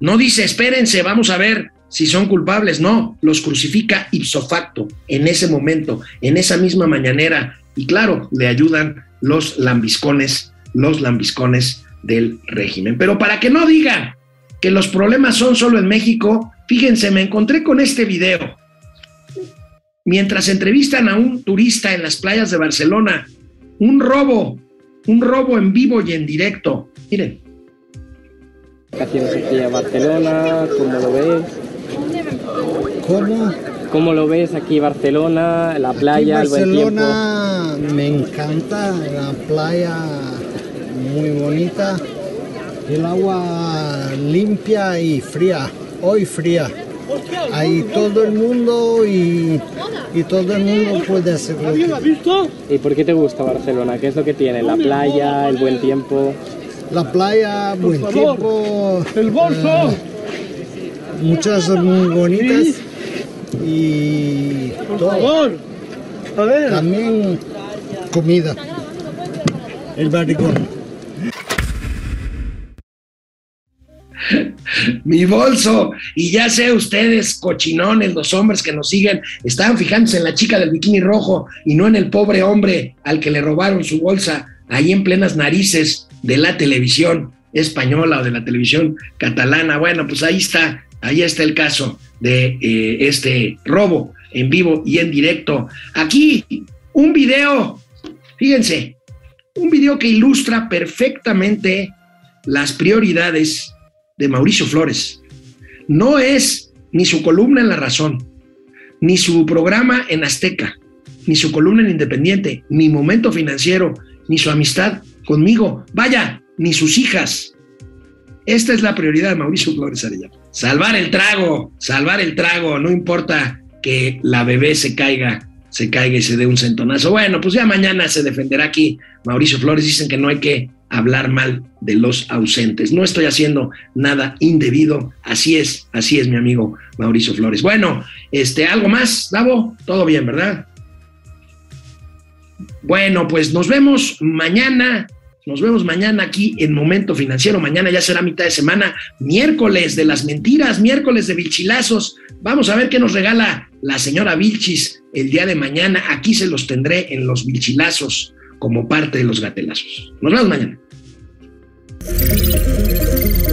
No dice, espérense, vamos a ver si son culpables. No, los crucifica ipso facto en ese momento, en esa misma mañanera. Y claro, le ayudan los lambiscones, los lambiscones del régimen. Pero para que no digan que los problemas son solo en México, fíjense, me encontré con este video mientras entrevistan a un turista en las playas de Barcelona, un robo, un robo en vivo y en directo. Miren. Aquí a Barcelona, ¿cómo lo ves? ¿Cómo? ¿Cómo lo ves aquí Barcelona, la playa, aquí Barcelona, el buen tiempo? me encanta, la playa muy bonita, el agua limpia y fría, hoy fría. Hay todo el mundo y, y todo el mundo puede hacerlo. ¿Y por qué te gusta Barcelona? ¿Qué es lo que tiene? ¿La playa, el buen tiempo? La playa, buen tiempo. El bolso. Eh, muchas muy bonitas y todo. También comida. El barrigón. Mi bolso. Y ya sé ustedes, cochinones, los hombres que nos siguen, estaban fijándose en la chica del bikini rojo y no en el pobre hombre al que le robaron su bolsa ahí en plenas narices de la televisión española o de la televisión catalana. Bueno, pues ahí está, ahí está el caso de eh, este robo en vivo y en directo. Aquí, un video, fíjense, un video que ilustra perfectamente las prioridades de Mauricio Flores. No es ni su columna en La Razón, ni su programa en Azteca, ni su columna en Independiente, ni Momento Financiero, ni su amistad conmigo. Vaya, ni sus hijas. Esta es la prioridad de Mauricio Flores Arellano. Salvar el trago, salvar el trago, no importa que la bebé se caiga, se caiga y se dé un centonazo. Bueno, pues ya mañana se defenderá aquí Mauricio Flores. Dicen que no hay que hablar mal de los ausentes. No estoy haciendo nada indebido. Así es, así es mi amigo Mauricio Flores. Bueno, este, algo más, Davo, todo bien, ¿verdad? Bueno, pues nos vemos mañana. Nos vemos mañana aquí en Momento Financiero. Mañana ya será mitad de semana, miércoles de las mentiras, miércoles de Vilchilazos. Vamos a ver qué nos regala la señora Vilchis el día de mañana. Aquí se los tendré en los Vilchilazos como parte de los gatelazos. Nos vemos mañana. Música